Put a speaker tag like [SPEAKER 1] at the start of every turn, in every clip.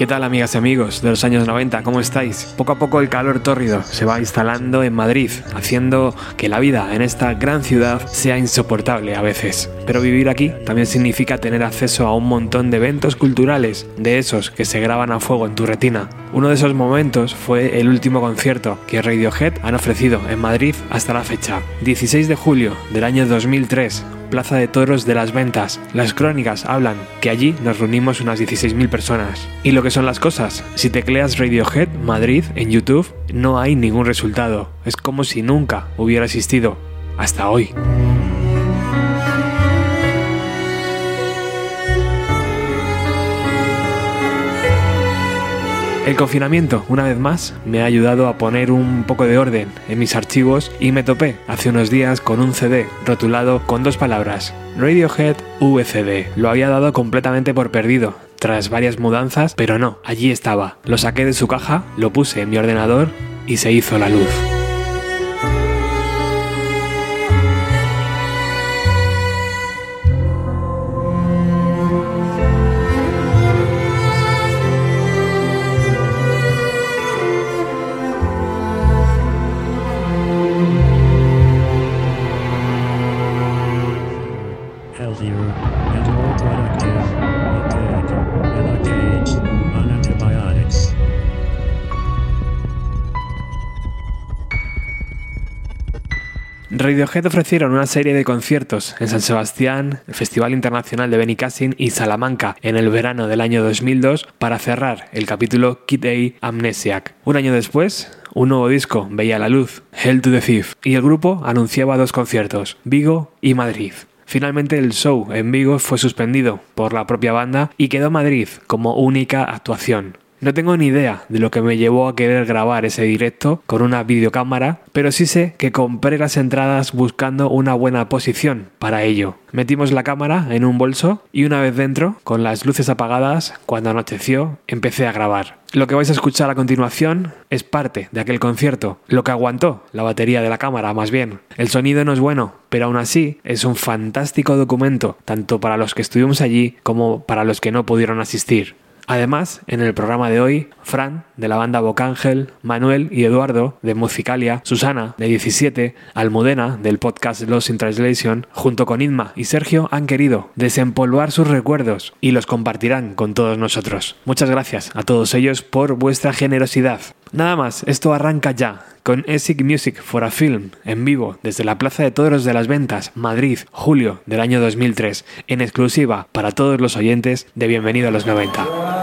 [SPEAKER 1] ¿Qué tal amigas y amigos de los años 90? ¿Cómo estáis? Poco a poco el calor tórrido se va instalando en Madrid, haciendo que la vida en esta gran ciudad sea insoportable a veces. Pero vivir aquí también significa tener acceso a un montón de eventos culturales, de esos que se graban a fuego en tu retina. Uno de esos momentos fue el último concierto que Radiohead han ofrecido en Madrid hasta la fecha, 16 de julio del año 2003, Plaza de Toros de las Ventas. Las crónicas hablan que allí nos reunimos unas 16.000 personas. ¿Y lo que son las cosas? Si tecleas Radiohead Madrid en YouTube, no hay ningún resultado. Es como si nunca hubiera existido. Hasta hoy. El confinamiento, una vez más, me ha ayudado a poner un poco de orden en mis archivos y me topé hace unos días con un CD rotulado con dos palabras, Radiohead VCD. Lo había dado completamente por perdido, tras varias mudanzas, pero no, allí estaba. Lo saqué de su caja, lo puse en mi ordenador y se hizo la luz. Radiohead ofrecieron una serie de conciertos en San Sebastián, el Festival Internacional de Benicassin y Salamanca en el verano del año 2002 para cerrar el capítulo Kid A Amnesiac. Un año después, un nuevo disco veía la luz, Hell to the Thief, y el grupo anunciaba dos conciertos, Vigo y Madrid. Finalmente el show en Vigo fue suspendido por la propia banda y quedó Madrid como única actuación. No tengo ni idea de lo que me llevó a querer grabar ese directo con una videocámara, pero sí sé que compré las entradas buscando una buena posición para ello. Metimos la cámara en un bolso y una vez dentro, con las luces apagadas, cuando anocheció, empecé a grabar. Lo que vais a escuchar a continuación es parte de aquel concierto, lo que aguantó la batería de la cámara más bien. El sonido no es bueno, pero aún así es un fantástico documento, tanto para los que estuvimos allí como para los que no pudieron asistir. Además, en el programa de hoy, Fran, de la banda Bocángel, Manuel y Eduardo, de Musicalia, Susana, de 17, Almudena, del podcast Lost in Translation, junto con Inma y Sergio, han querido desempolvar sus recuerdos y los compartirán con todos nosotros. Muchas gracias a todos ellos por vuestra generosidad. Nada más, esto arranca ya con ESIC Music for a Film en vivo desde la Plaza de Toros de las Ventas, Madrid, julio del año 2003, en exclusiva para todos los oyentes de Bienvenido a los 90.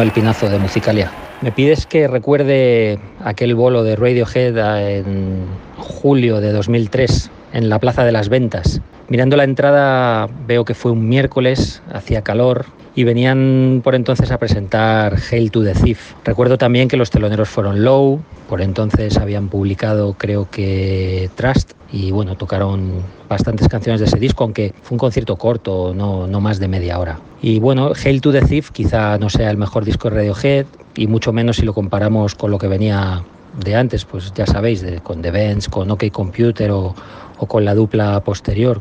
[SPEAKER 2] Manuel Pinazo de Musicalia. Me pides que recuerde aquel bolo de Radiohead en julio de 2003 en la Plaza de las Ventas. Mirando la entrada veo que fue un miércoles, hacía calor, y venían por entonces a presentar Hail to the Thief. Recuerdo también que los teloneros fueron Low, por entonces habían publicado creo que Trust y bueno, tocaron bastantes canciones de ese disco, aunque fue un concierto corto, no, no más de media hora. Y bueno, Hail to the Thief quizá no sea el mejor disco de Radiohead y mucho menos si lo comparamos con lo que venía de antes, pues ya sabéis, de, con The Benz, con OK Computer o, o con la dupla posterior,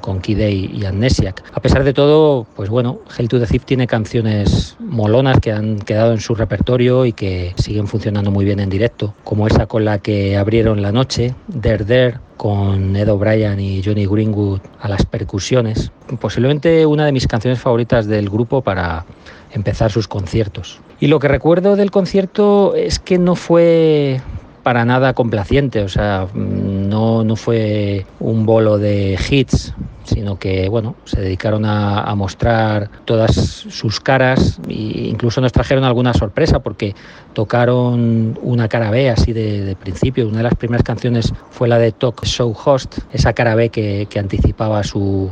[SPEAKER 2] con Kid y Amnesiac. A pesar de todo, pues bueno, Hell to the Thief tiene canciones molonas que han quedado en su repertorio y que siguen funcionando muy bien en directo, como esa con la que abrieron la noche, Der Der, con Ed O'Brien y Johnny Greenwood a las percusiones. Posiblemente una de mis canciones favoritas del grupo para empezar sus conciertos. Y lo que recuerdo del concierto es que no fue para nada complaciente, o sea, no, no fue un bolo de hits, sino que bueno, se dedicaron a, mostrar todas sus caras e incluso nos trajeron alguna sorpresa porque tocaron una cara B así de, principio. Una de las primeras canciones fue la de Talk Show Host, esa cara B que, que anticipaba su,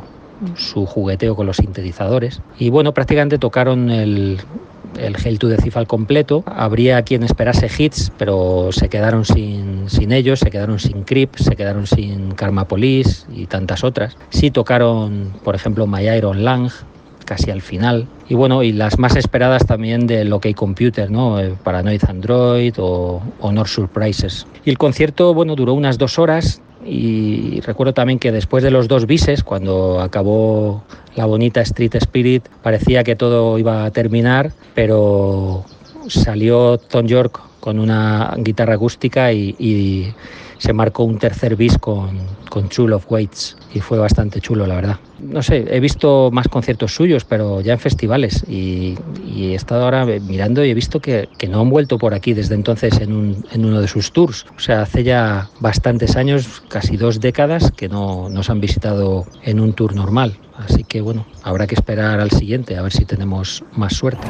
[SPEAKER 2] su jugueteo con los sintetizadores. Y bueno, prácticamente tocaron el, el Hail to the Thief completo. Habría quien esperase hits, pero se quedaron sin, sin ellos, se quedaron sin Creep, se quedaron sin Karma Police y tantas otras. Sí tocaron, por ejemplo, My Iron Lang, casi al final. Y bueno, y las más esperadas también del OK Computer, ¿no? Eh, Paranoid Android o, Honor Surprises. Y el concierto, bueno, duró unas dos horas y recuerdo también que después de los dos bises, cuando acabó la bonita Street Spirit, parecía que todo iba a terminar, pero salió Tom York con una guitarra acústica y, se marcó un tercer bis con, con of Weights y fue bastante chulo, la verdad. No sé, he visto más conciertos suyos, pero ya en festivales y, he estado ahora mirando y he visto que, no han vuelto por aquí desde entonces en, un, en, uno de sus tours. O sea, hace ya bastantes años, casi dos décadas, que no nos han visitado en un tour normal. Así que bueno, habrá que esperar al siguiente, a ver si tenemos más suerte.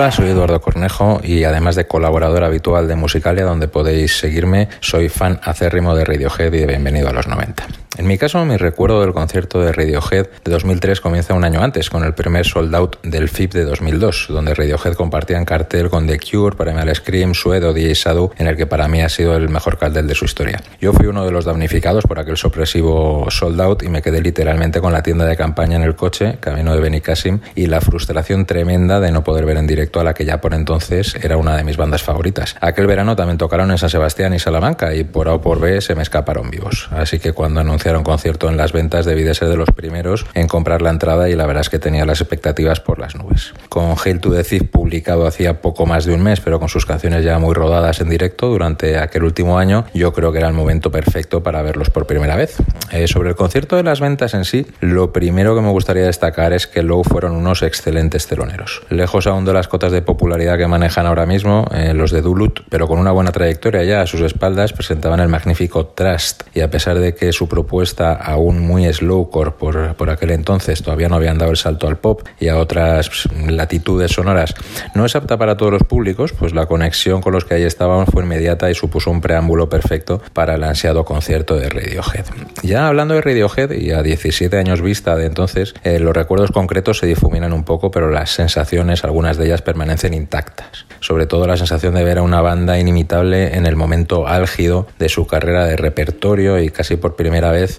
[SPEAKER 3] Hola, soy Eduardo Cornejo y además de colaborador habitual de Musicalia, donde podéis seguirme, soy fan acérrimo de Radiohead y de Bienvenido a los 90. En mi caso, mi recuerdo del concierto de Radiohead de 2003 comienza un año antes, con el primer sold out del FIP de 2002, donde Radiohead compartía en cartel con The Cure, Primal Scream, Suedo, DJ Sadu, en el que para mí ha sido el mejor cartel de su historia. Yo fui uno de los damnificados por aquel sorpresivo sold out y me quedé literalmente con la tienda de campaña en el coche, camino de Benicassim, y la frustración tremenda de no poder ver en directo a la que ya por entonces era una de mis bandas favoritas. Aquel verano también tocaron en San Sebastián y Salamanca y por A o por B se me escaparon vivos. Así que cuando anunciaron concierto en las ventas debí de ser de los primeros en comprar la entrada y la verdad es que tenía las expectativas por las nubes. Con Hail to the Thief publicado hacía poco más de un mes pero con sus canciones ya muy rodadas en directo durante aquel último año yo creo que era el momento perfecto para verlos por primera vez. Eh, sobre el concierto de las ventas en sí, lo primero que me gustaría destacar es que Low fueron unos excelentes teloneros. Lejos aún de las cotas de popularidad que manejan ahora mismo, eh, los de Duluth, pero con una buena trayectoria ya a sus espaldas, presentaban el magnífico Trust y a pesar de que su propuesta aún muy slowcore por, por aquel entonces todavía no habían dado el salto al pop y a otras latitudes sonoras, no es apta para todos los públicos, pues la conexión con los que ahí estaban fue inmediata y supuso un preámbulo perfecto para el ansiado concierto de Radiohead. Ya hablando de Radiohead y a 17 años vista de entonces, eh, los recuerdos concretos se difuminan un poco, pero las sensaciones, algunas de ellas permanecen intactas. Sobre todo la sensación de ver a una banda inimitable en el momento álgido de su carrera de repertorio y casi por primera vez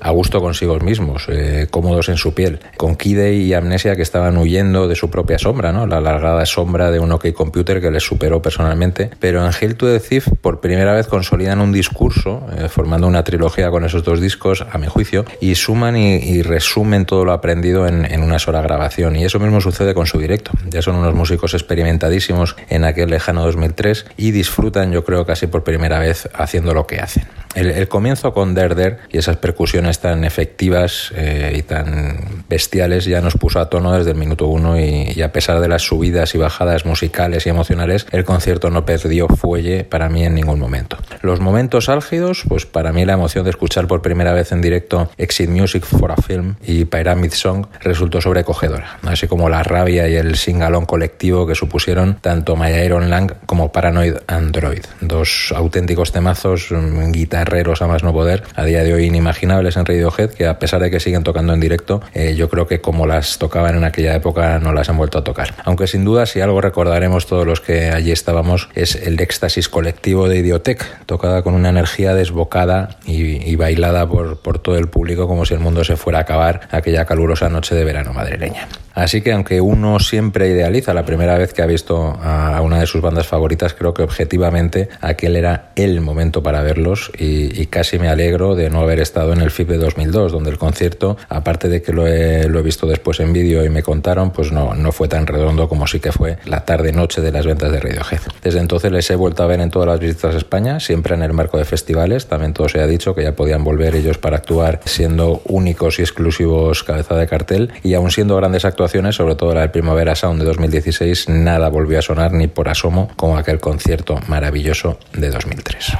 [SPEAKER 3] a gusto consigo mismos, eh, cómodos en su piel, con Kidey y Amnesia que estaban huyendo de su propia sombra, ¿no? la alargada sombra de un OK Computer que les superó personalmente, pero en Hail to the Thief por primera vez consolidan un discurso, eh, formando una trilogía con esos dos discos, a mi juicio, y suman y, y resumen todo lo aprendido en, en, una sola grabación, y eso mismo sucede con su directo. Ya son unos músicos experimentadísimos en aquel lejano 2003 y disfrutan, yo creo, casi por primera vez haciendo lo que hacen. El, el comienzo con Derder y esas percusiones tan efectivas eh, y tan bestiales ya nos puso a tono desde el minuto uno y, y, a pesar de las subidas y bajadas musicales y emocionales, el concierto no perdió fuelle para mí en ningún momento. Los momentos álgidos, pues para mí la emoción de escuchar por primera vez en directo Exit Music for a Film y Pyramid Song resultó sobrecogedora, así como la rabia y el singalón colectivo que supusieron tanto My Iron Lang como Paranoid Android, dos auténticos temazos, guitarra guerreros a más no poder, a día de hoy inimaginables en Radiohead, que a pesar de que siguen tocando en directo, eh, yo creo que como las tocaban en aquella época no las han vuelto a tocar. Aunque sin duda si algo recordaremos todos los que allí estábamos es el éxtasis colectivo de Idiotec, tocada con una energía desbocada y, y bailada por, por todo el público como si el mundo se fuera a acabar aquella calurosa noche de verano madrileña. Así que aunque uno siempre idealiza la primera vez que ha visto a una de sus bandas favoritas, creo que objetivamente aquel era el momento para verlos y, casi me alegro de no haber estado en el FIP de 2002, donde el concierto, aparte de que lo he, lo he visto después en vídeo y me contaron, pues no, no fue tan redondo como sí que fue la tarde-noche de las ventas de Radiohead. Desde entonces les he vuelto a ver en todas las visitas a España, siempre en el marco de festivales, también todo se ha dicho que ya podían volver ellos para actuar siendo únicos y exclusivos cabeza de cartel y aún siendo grandes actores actuaciones, sobre todo la del Primavera Sound de 2016, nada volvió a sonar ni por asomo como aquel concierto maravilloso de 2003.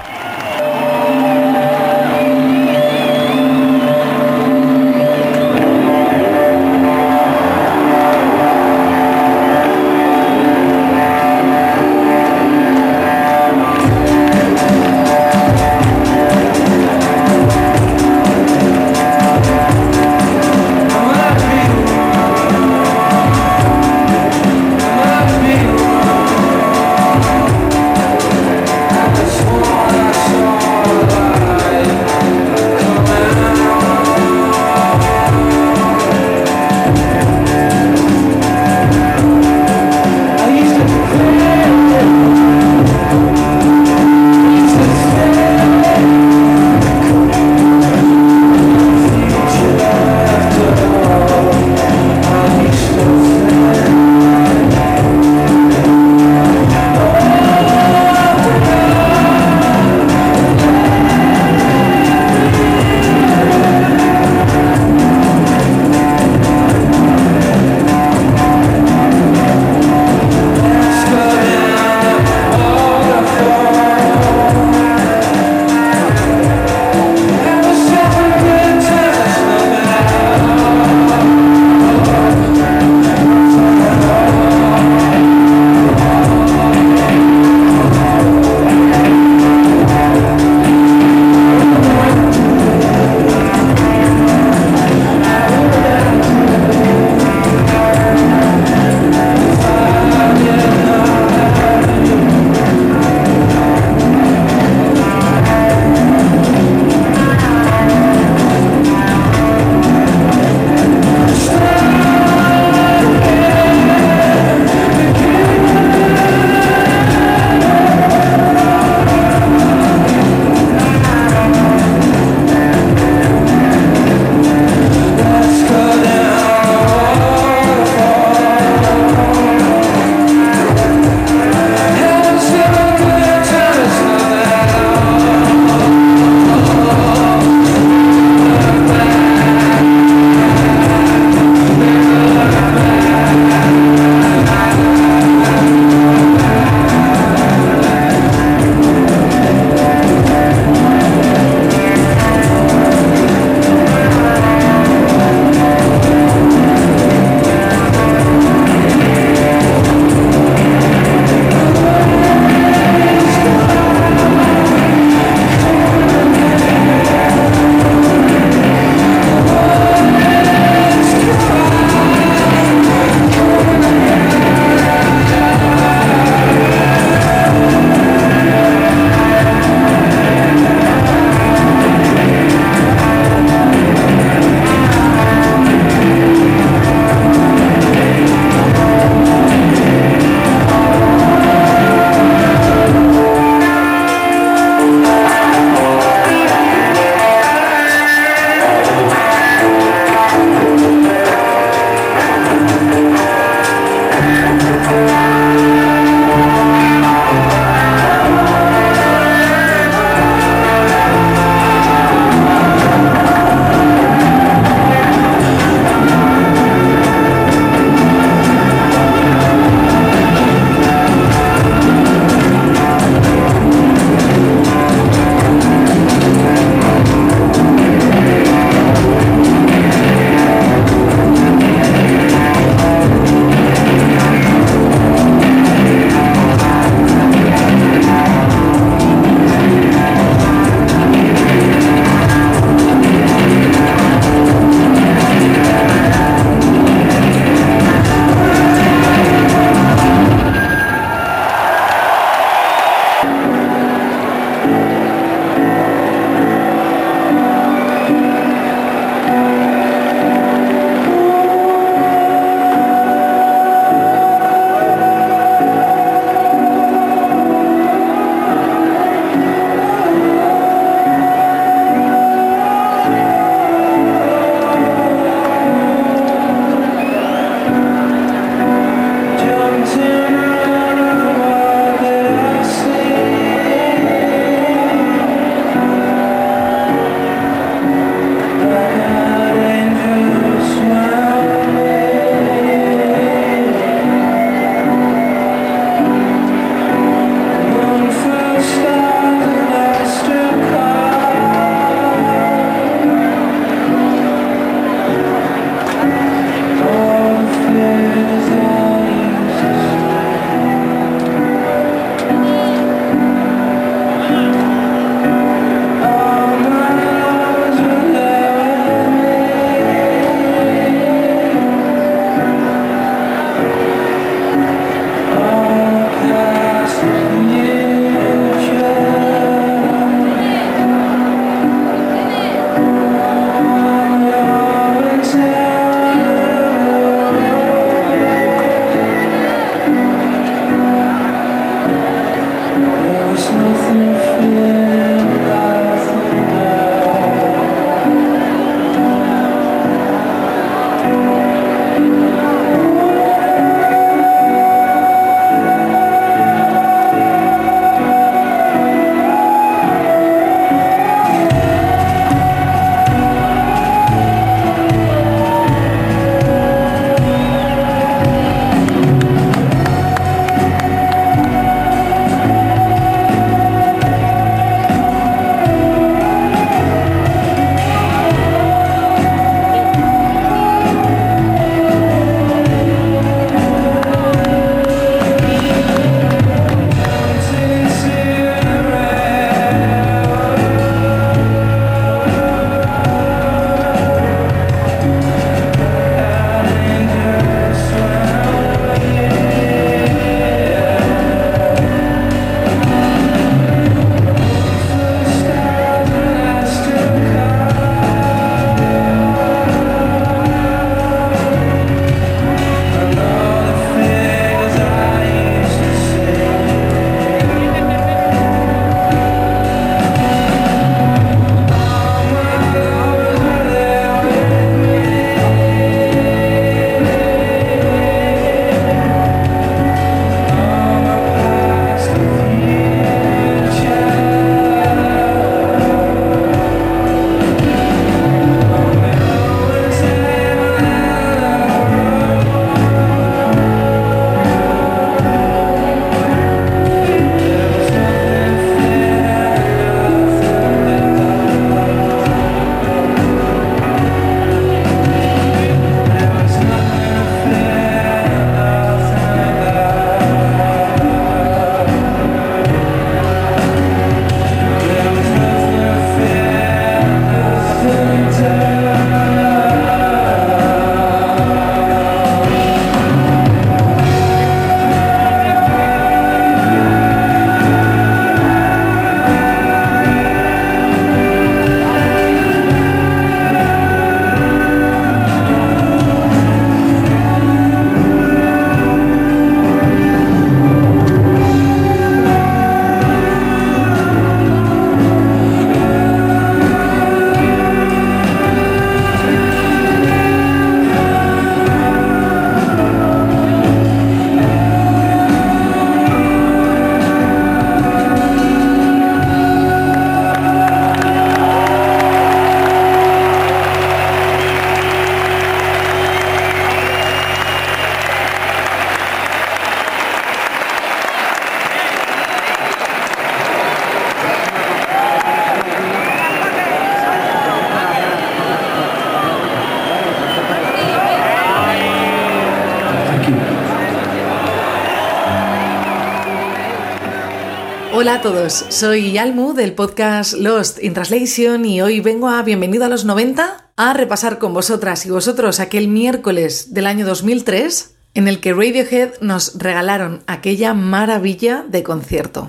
[SPEAKER 4] Hola a todos, soy Almu del podcast Lost in Translation y hoy vengo a Bienvenido a los 90 a repasar con vosotras y vosotros aquel miércoles del año 2003 en el que Radiohead nos regalaron aquella maravilla de concierto.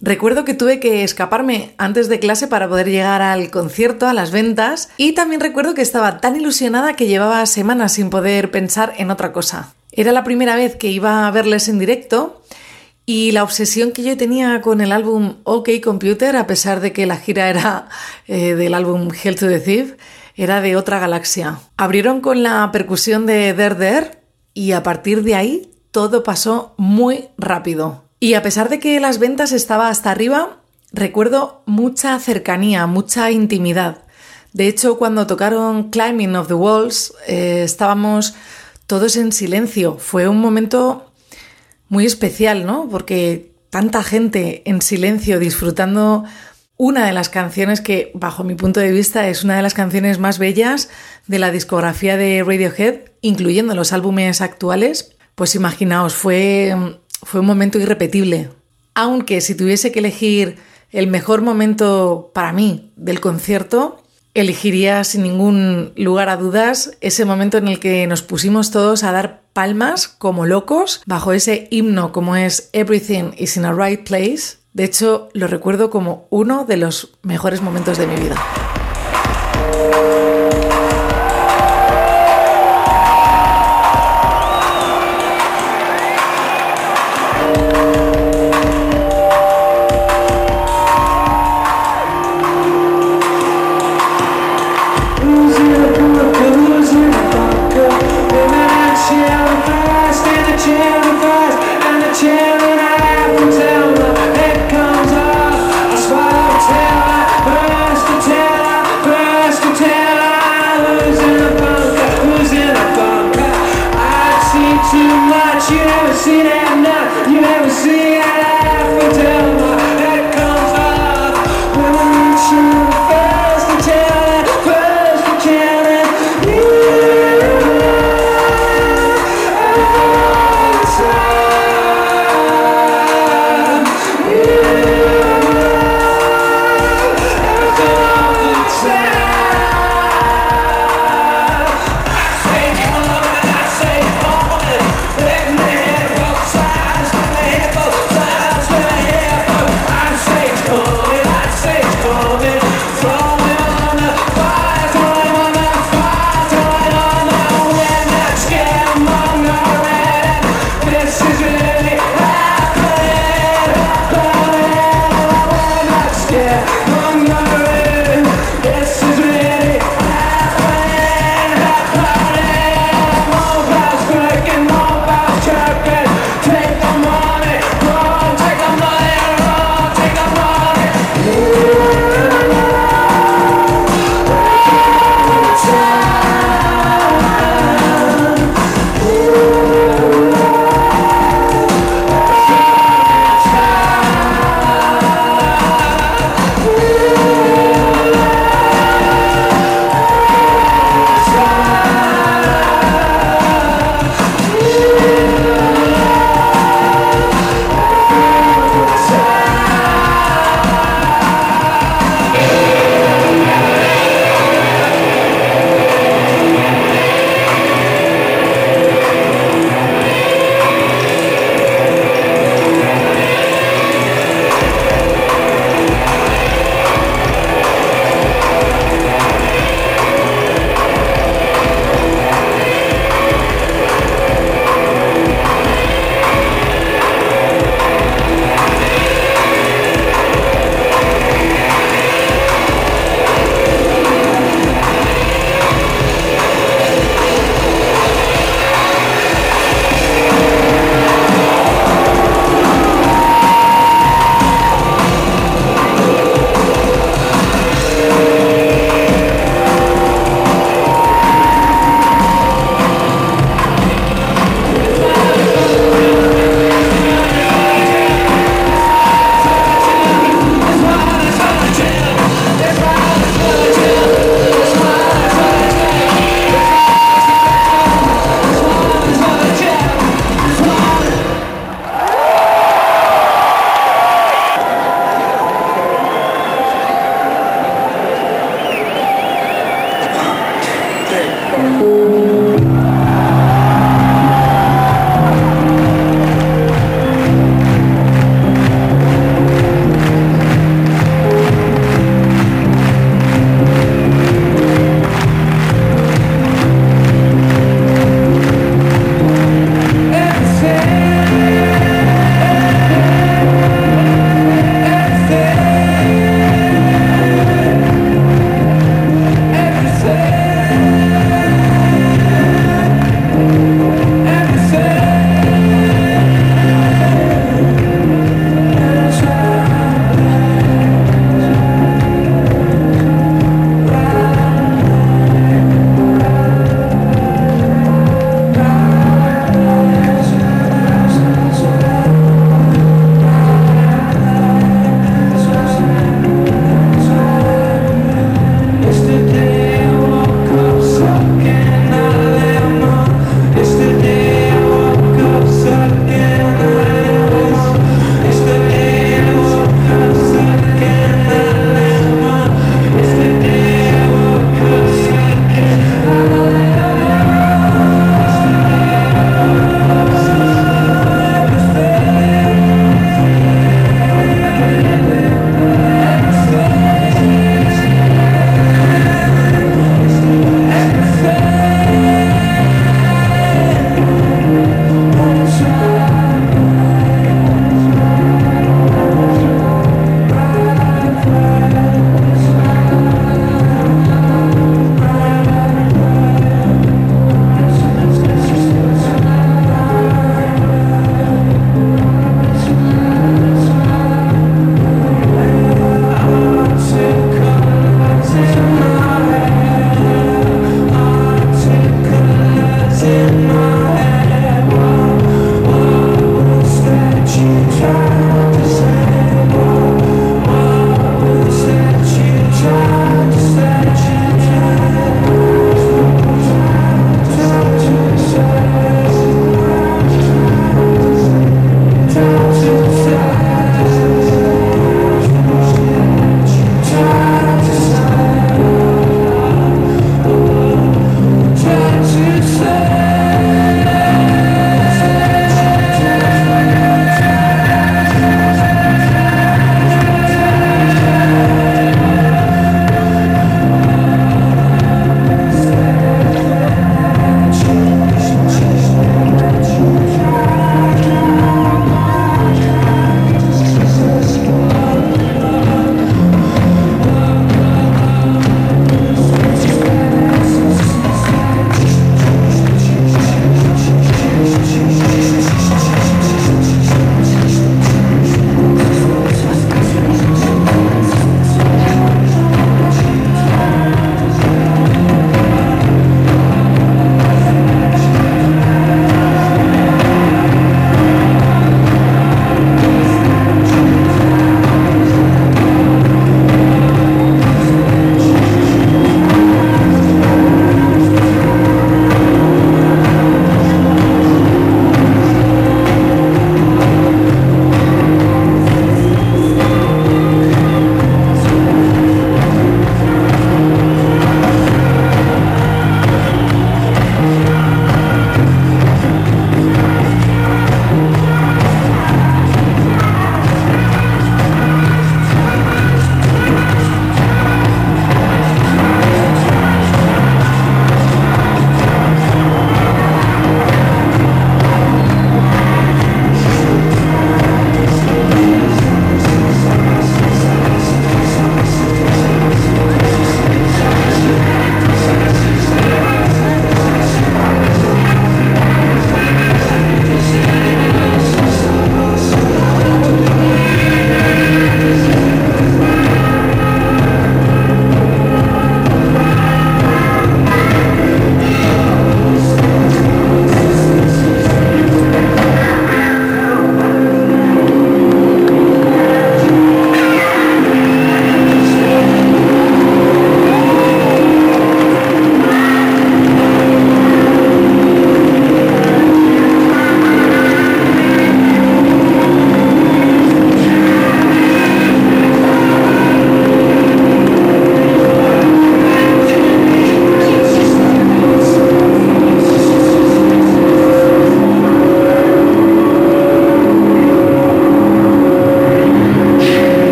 [SPEAKER 4] Recuerdo que tuve que escaparme antes de clase para poder llegar al concierto, a las ventas, y también recuerdo que estaba tan ilusionada que llevaba semanas sin poder pensar en otra cosa. Era la primera vez que iba a verles en directo y la obsesión que yo tenía con el álbum OK Computer, a pesar de que la gira era eh, del álbum Hell to the Thief, era de otra galaxia. Abrieron con la percusión de Der Der y a partir de ahí todo pasó muy rápido. Y a pesar de que las ventas estaba hasta arriba, recuerdo mucha cercanía, mucha intimidad. De hecho, cuando tocaron Climbing of the Walls, eh, estábamos todos en silencio. Fue un momento muy especial, ¿no? Porque tanta gente en silencio disfrutando una de las canciones que, bajo mi punto de vista, es una de las canciones más bellas de la discografía de Radiohead, incluyendo los álbumes actuales. Pues imaginaos, fue fue un momento irrepetible. Aunque si tuviese que elegir el mejor momento para mí del concierto, elegiría sin ningún lugar a dudas ese momento en el que nos pusimos todos a dar palmas como locos bajo ese himno como es Everything is in a Right Place. De hecho, lo recuerdo como uno de los mejores momentos de mi vida.
[SPEAKER 5] too much. You never seen that
[SPEAKER 6] enough. You never seen.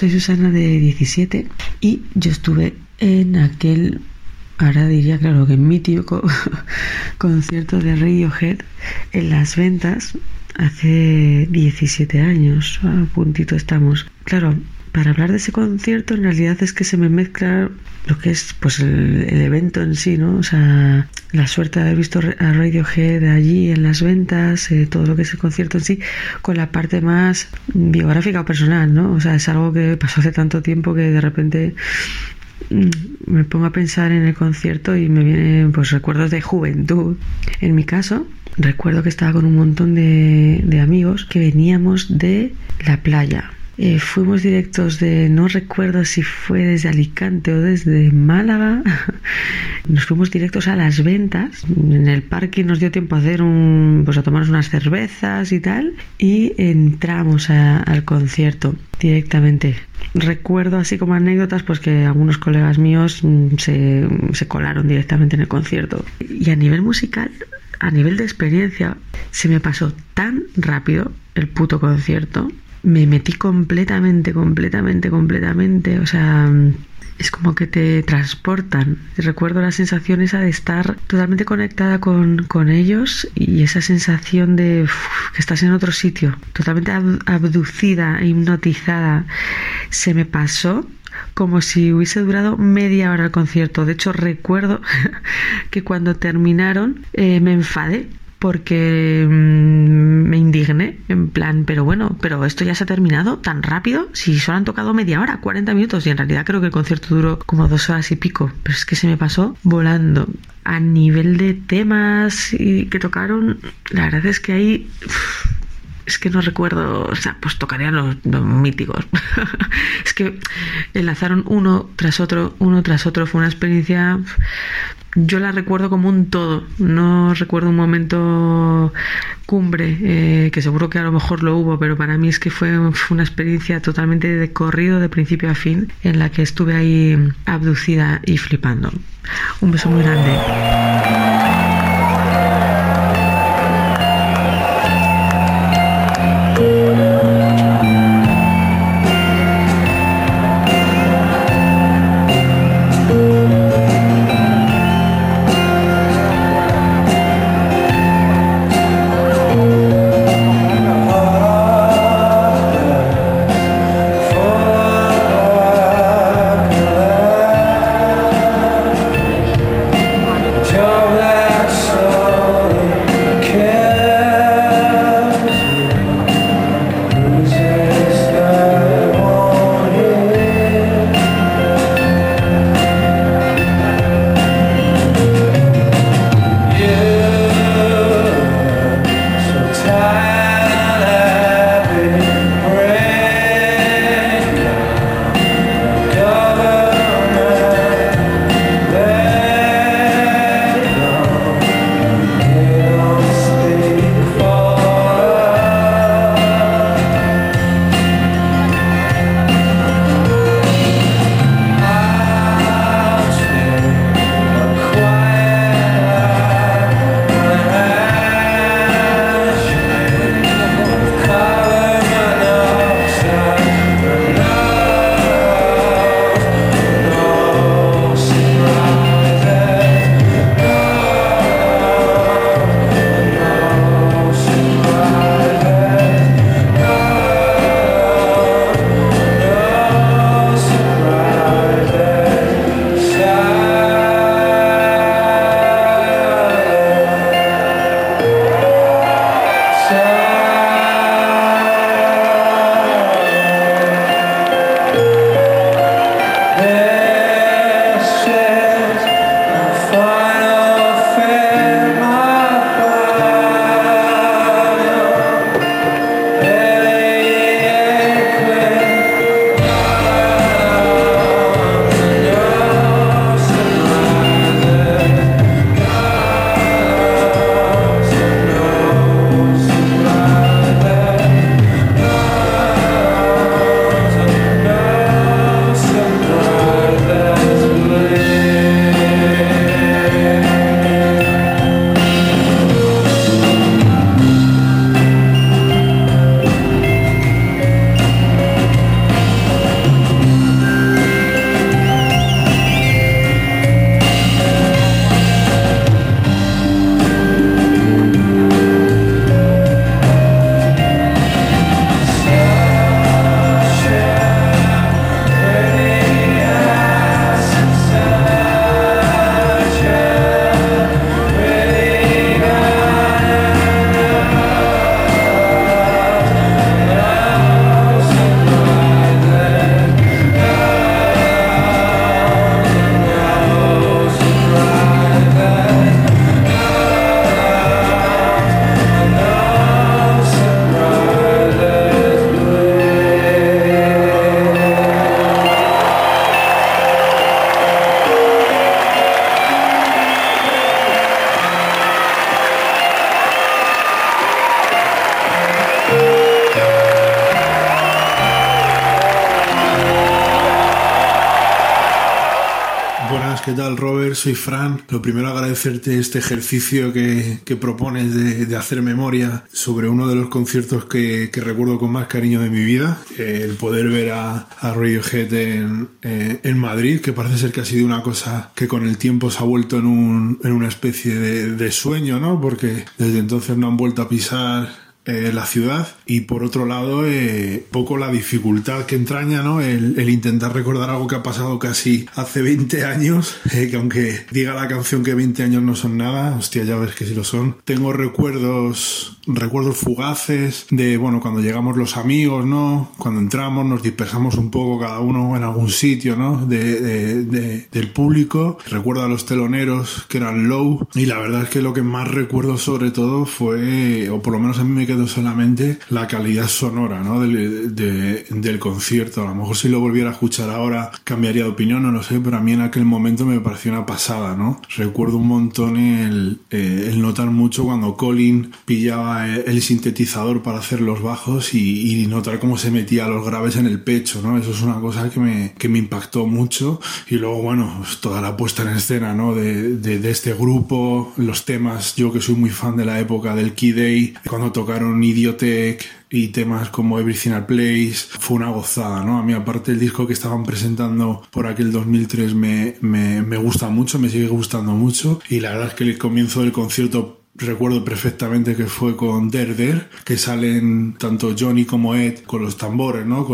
[SPEAKER 6] Soy Susana de 17 y yo estuve en aquel, ahora diría claro que mítico concierto de Radiohead en las ventas hace 17 años, a puntito estamos. Claro, para hablar de ese concierto en realidad es que se me mezcla lo que es pues el, el, evento en sí, ¿no? O sea, la suerte de haber visto a Radiohead allí en las ventas, eh, todo lo que es el concierto en sí, con la parte más biográfica o personal, ¿no? O sea, es algo que pasó hace tanto tiempo que de repente mm, me pongo a pensar en el concierto y me vienen pues recuerdos de juventud. En mi caso, recuerdo que estaba con un montón de, de amigos que veníamos de la playa eh, fuimos directos de, no recuerdo si fue desde Alicante o desde Málaga. Nos fuimos directos a las ventas. En el parque nos dio tiempo a hacer un, pues a tomarnos unas cervezas y tal. Y entramos a, al concierto directamente. Recuerdo así como anécdotas, pues que algunos colegas míos mm, se, se colaron directamente en el concierto. Y a nivel musical, a nivel de experiencia, se me pasó tan rápido el puto concierto me metí completamente, completamente, completamente. O sea, es como que te transportan. Recuerdo la sensación esa de estar totalmente conectada con, con ellos y esa sensación de que estás en otro sitio, totalmente abducida, hipnotizada. Se me pasó como si hubiese durado media hora el concierto. De hecho, recuerdo que cuando terminaron eh, me enfadé porque mmm, me indigné, en plan, pero bueno, pero esto ya se ha terminado tan rápido, si solo han tocado media hora, 40 minutos, y en realidad creo que el concierto duró como dos horas y pico, pero es que se me pasó volando. A nivel de temas y que tocaron, la verdad es que ahí... Uff, es que no recuerdo, o sea, pues tocarían los, los míticos. es que enlazaron uno tras otro, uno tras otro. Fue una experiencia, yo la recuerdo como un todo. No recuerdo un momento cumbre, eh, que seguro que a lo mejor lo hubo, pero para mí es que fue, fue una experiencia totalmente de corrido de principio a fin, en la que estuve ahí abducida y flipando. Un beso muy grande.
[SPEAKER 7] ¿Qué tal, Robert? Soy Fran. Lo primero, agradecerte este ejercicio que, que propones de, de, hacer memoria sobre uno de los conciertos que, que, recuerdo con más cariño de mi vida. El poder ver a, a Radiohead en, eh, en, Madrid, que parece ser que ha sido una cosa que con el tiempo se ha vuelto en, un, en una especie de, de sueño, ¿no? Porque desde entonces no han vuelto a pisar eh, la ciudad y por otro lado eh, poco la dificultad que entraña ¿no? el, intentar recordar algo que ha pasado casi hace 20 años eh, que aunque diga la canción que 20 años no son nada hostia ya ves que sí lo son. Tengo recuerdos recuerdos fugaces de bueno cuando llegamos los amigos no cuando entramos nos dispersamos un poco cada uno en algún sitio no de, del público. Recuerdo a los teloneros que eran low y la verdad es que lo que más recuerdo sobre todo fue o por lo menos a mí me quedó solamente la calidad sonora ¿no? del, de, del concierto. A lo mejor si lo volviera a escuchar ahora cambiaría de opinión, no lo sé, pero a mí en aquel momento me pareció una pasada. ¿no? Recuerdo un montón el, eh, el notar mucho cuando Colin pillaba el sintetizador para hacer los bajos y, y, notar cómo se metía los graves en el pecho. ¿no? Eso es una cosa que me, que me impactó mucho. Y luego, bueno, pues toda la puesta en escena ¿no? de, de, de este grupo, los temas, yo que soy muy fan de la época del Key Day, cuando tocaron Idiotech y temas como Everything I Place fue una gozada, ¿no? A mí aparte el disco que estaban presentando por aquel 2003 me, me, me gusta mucho, me sigue gustando mucho y la verdad es que el comienzo del concierto recuerdo perfectamente que fue con Der Der, que salen tanto Johnny como Ed con los tambores, ¿no?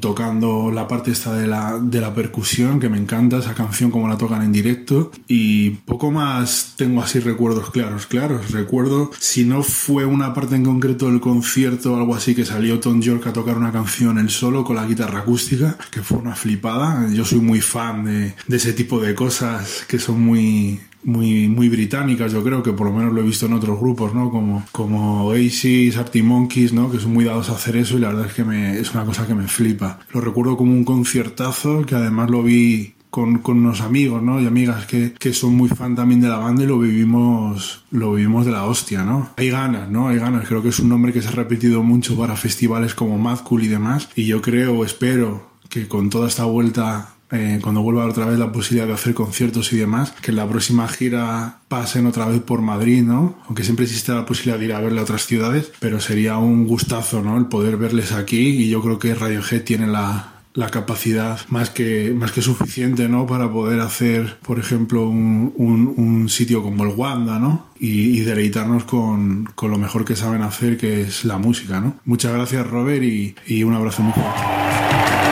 [SPEAKER 7] Tocando la parte esta de la, de la percusión, que me encanta esa canción como la tocan en directo. Y poco más tengo así recuerdos claros, claros. Recuerdo, si no fue una parte en concreto del concierto o algo así, que salió Tom York a tocar una canción él solo con la guitarra acústica, que fue una flipada. Yo soy muy fan de, de ese tipo de cosas que son muy, muy, muy británicas, yo creo que por lo menos lo he visto en otros grupos, ¿no? Como, como Oasis, Arctic Monkeys, ¿no? Que son muy dados a hacer eso y la verdad es que me, es una cosa que me flipa. Lo recuerdo como un conciertazo que además lo vi con, con, unos amigos, ¿no? Y amigas que, que, son muy fan también de la banda y lo vivimos, lo vivimos de la hostia, ¿no? Hay ganas, ¿no? Hay ganas. Creo que es un nombre que se ha repetido mucho para festivales como Mad y demás. Y yo creo, espero que con toda esta vuelta eh, cuando vuelva otra vez la posibilidad de hacer conciertos y demás, que en la próxima gira pasen otra vez por Madrid, ¿no? Aunque siempre existe la posibilidad de ir a verle a otras ciudades, pero sería un gustazo, ¿no? El poder verles aquí y yo creo que Radiohead tiene la, la capacidad más que, más que suficiente, ¿no? Para poder hacer, por ejemplo, un, un, un sitio como el Wanda, ¿no? Y, y deleitarnos con, con, lo mejor que saben hacer, que es la música, ¿no? Muchas gracias, Robert, y, y un abrazo muy fuerte.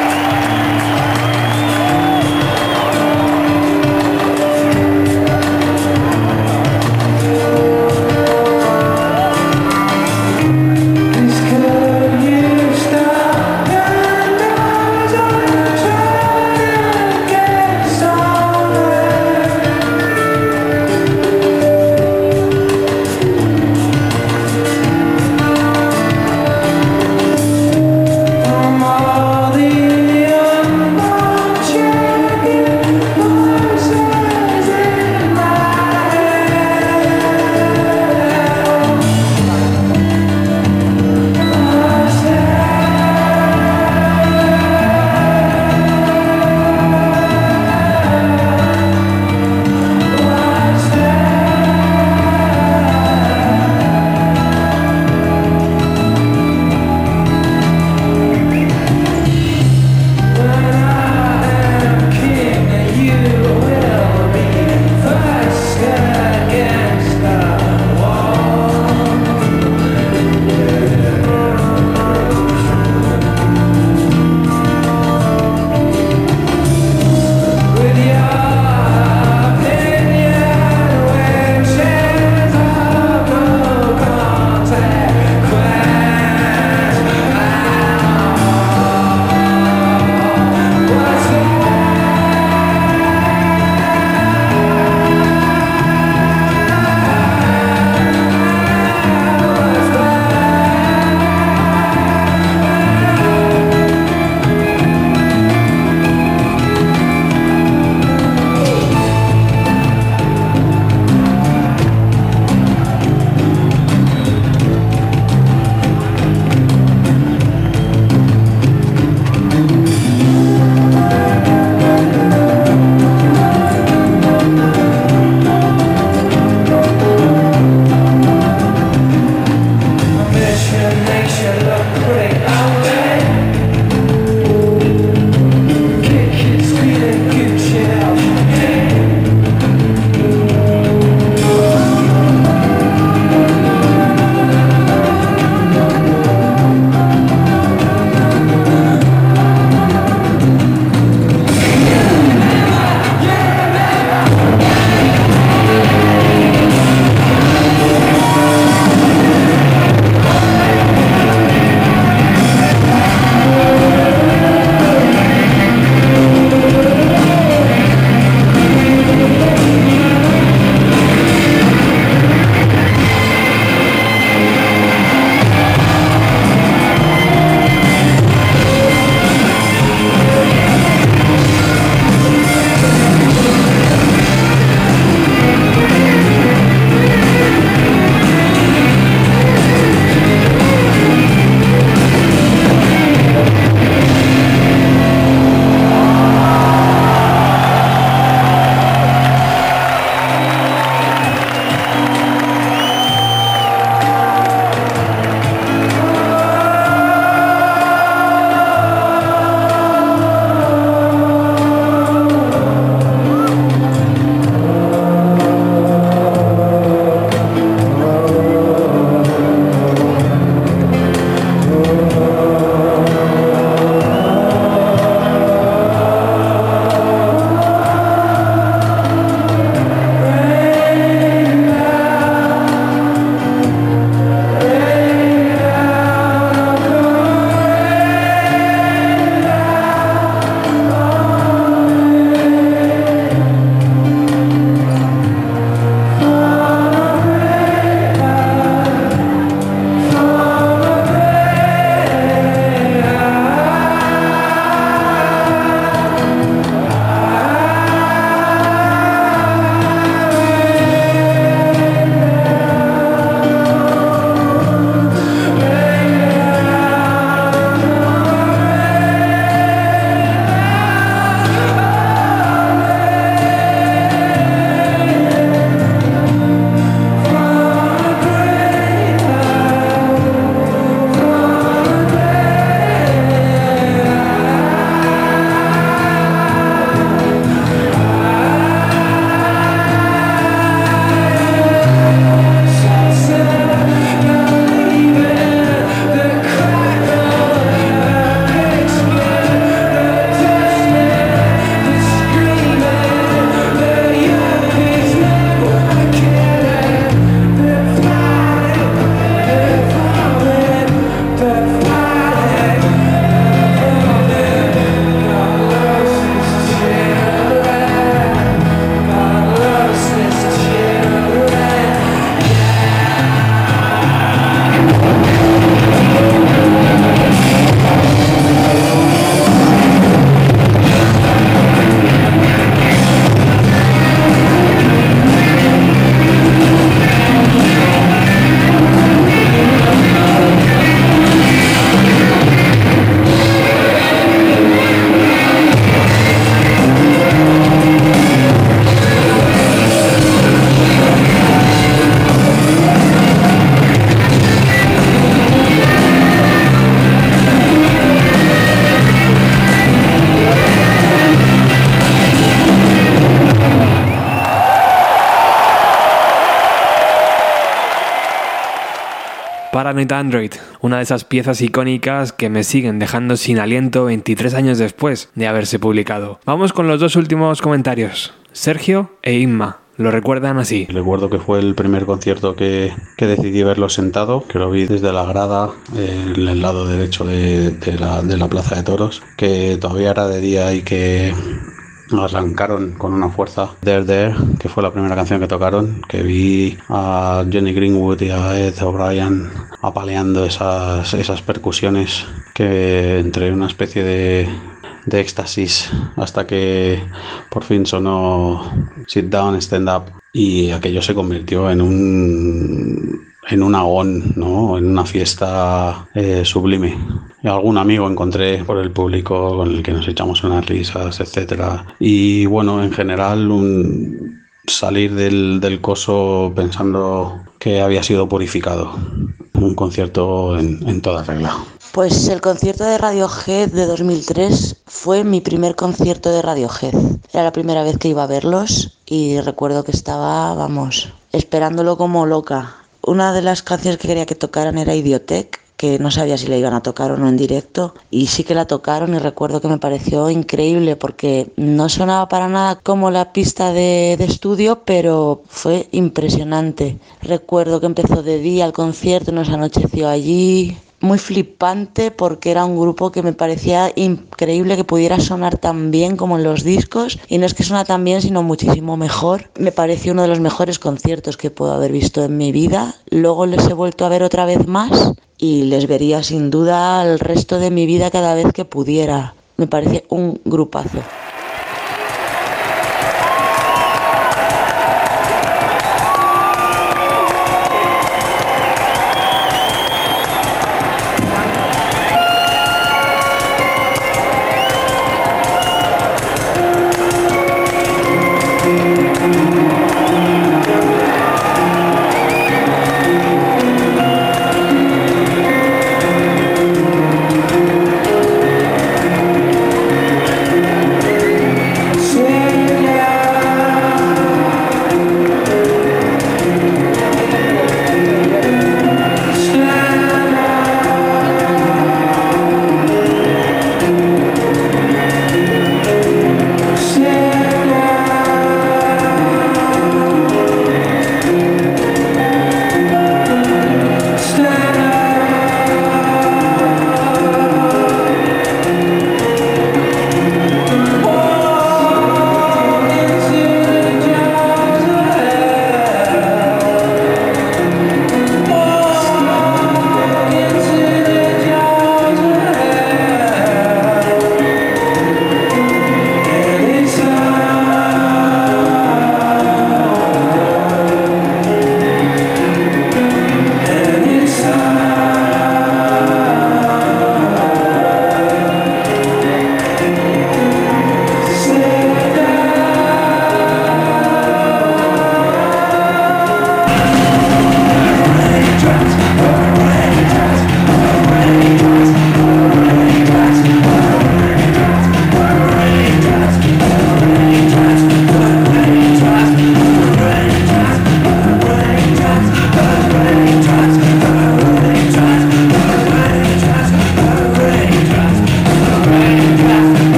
[SPEAKER 1] Android, una de esas piezas icónicas que me siguen dejando sin aliento 23 años después de haberse publicado. Vamos con los dos últimos comentarios, Sergio e Inma. Lo recuerdan así.
[SPEAKER 8] Recuerdo que fue el primer concierto que, que decidí verlo sentado, que lo vi desde la grada, en el lado derecho de la Plaza de Toros, que todavía era de día y que arrancaron con una fuerza There There, que fue la primera canción que tocaron, que vi a Jenny Greenwood y a Ed O'Brien apaleando esas, esas percusiones que entre una especie de de éxtasis hasta que por fin sonó Sit Down, Stand Up y aquello se convirtió en un en un agón, ¿no? en una fiesta eh, sublime. Y algún amigo encontré por el público con el que nos echamos unas risas, etcétera. Y bueno, en general un salir del, del coso pensando que había sido purificado. Un concierto en toda regla.
[SPEAKER 9] Pues el concierto de Radiohead de 2003 fue mi primer concierto de Radiohead. Era la primera vez que iba a verlos y recuerdo que estaba, vamos, esperándolo como loca. Una de las canciones que quería que tocaran era Idiotech, que no sabía si la iban a tocar o no en directo y sí que la tocaron y recuerdo que me pareció increíble porque no sonaba para nada como la pista de, de, estudio pero fue impresionante. Recuerdo que empezó de día el concierto, nos anocheció allí, muy flipante porque era un grupo que me parecía increíble que pudiera sonar tan bien como en los discos y no es que suena tan bien sino muchísimo mejor. Me pareció uno de los mejores conciertos que puedo haber visto en mi vida. Luego les he vuelto a ver otra vez más y les vería sin duda el resto de mi vida cada vez que pudiera. Me parece un grupazo.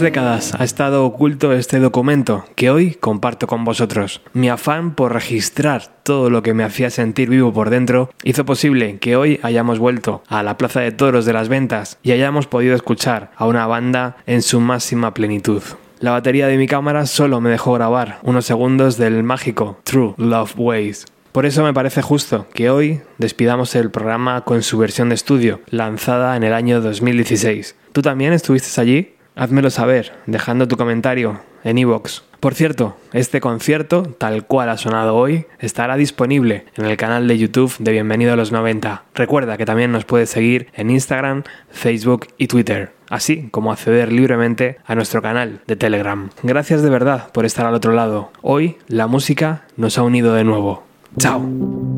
[SPEAKER 1] Décadas ha estado oculto este documento que hoy comparto con vosotros. Mi afán por registrar todo lo que me hacía sentir vivo por dentro hizo posible que hoy hayamos vuelto a la Plaza de Toros de las Ventas y hayamos podido escuchar a una banda en su máxima plenitud. La batería de mi cámara solo me dejó grabar unos segundos del mágico True Love Ways. Por eso me parece justo que hoy despidamos el programa con su versión de estudio, lanzada en el año 2016. ¿Tú también estuviste allí? Házmelo saber, dejando tu comentario en iVoox. Por cierto, este concierto, tal cual ha sonado hoy, estará disponible en el canal de YouTube de Bienvenido a los 90. Recuerda que también nos puedes seguir en Instagram, Facebook y Twitter, así como acceder libremente a nuestro canal de Telegram. Gracias de verdad por estar al otro lado. Hoy la música nos ha unido de nuevo. Chao.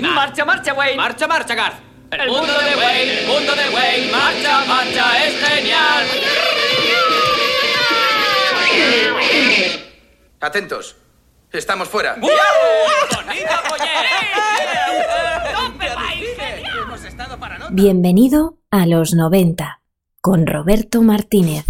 [SPEAKER 10] Próxima.
[SPEAKER 11] ¡Marcha, marcha, Wayne!
[SPEAKER 10] ¡Marcha, marcha, Garth! El mundo de Wayne, el mundo de Wayne, marcha, marcha, es genial.
[SPEAKER 12] Atentos. Estamos fuera.
[SPEAKER 10] ¡Bonito,
[SPEAKER 13] Bienvenido a los 90 con Roberto Martínez.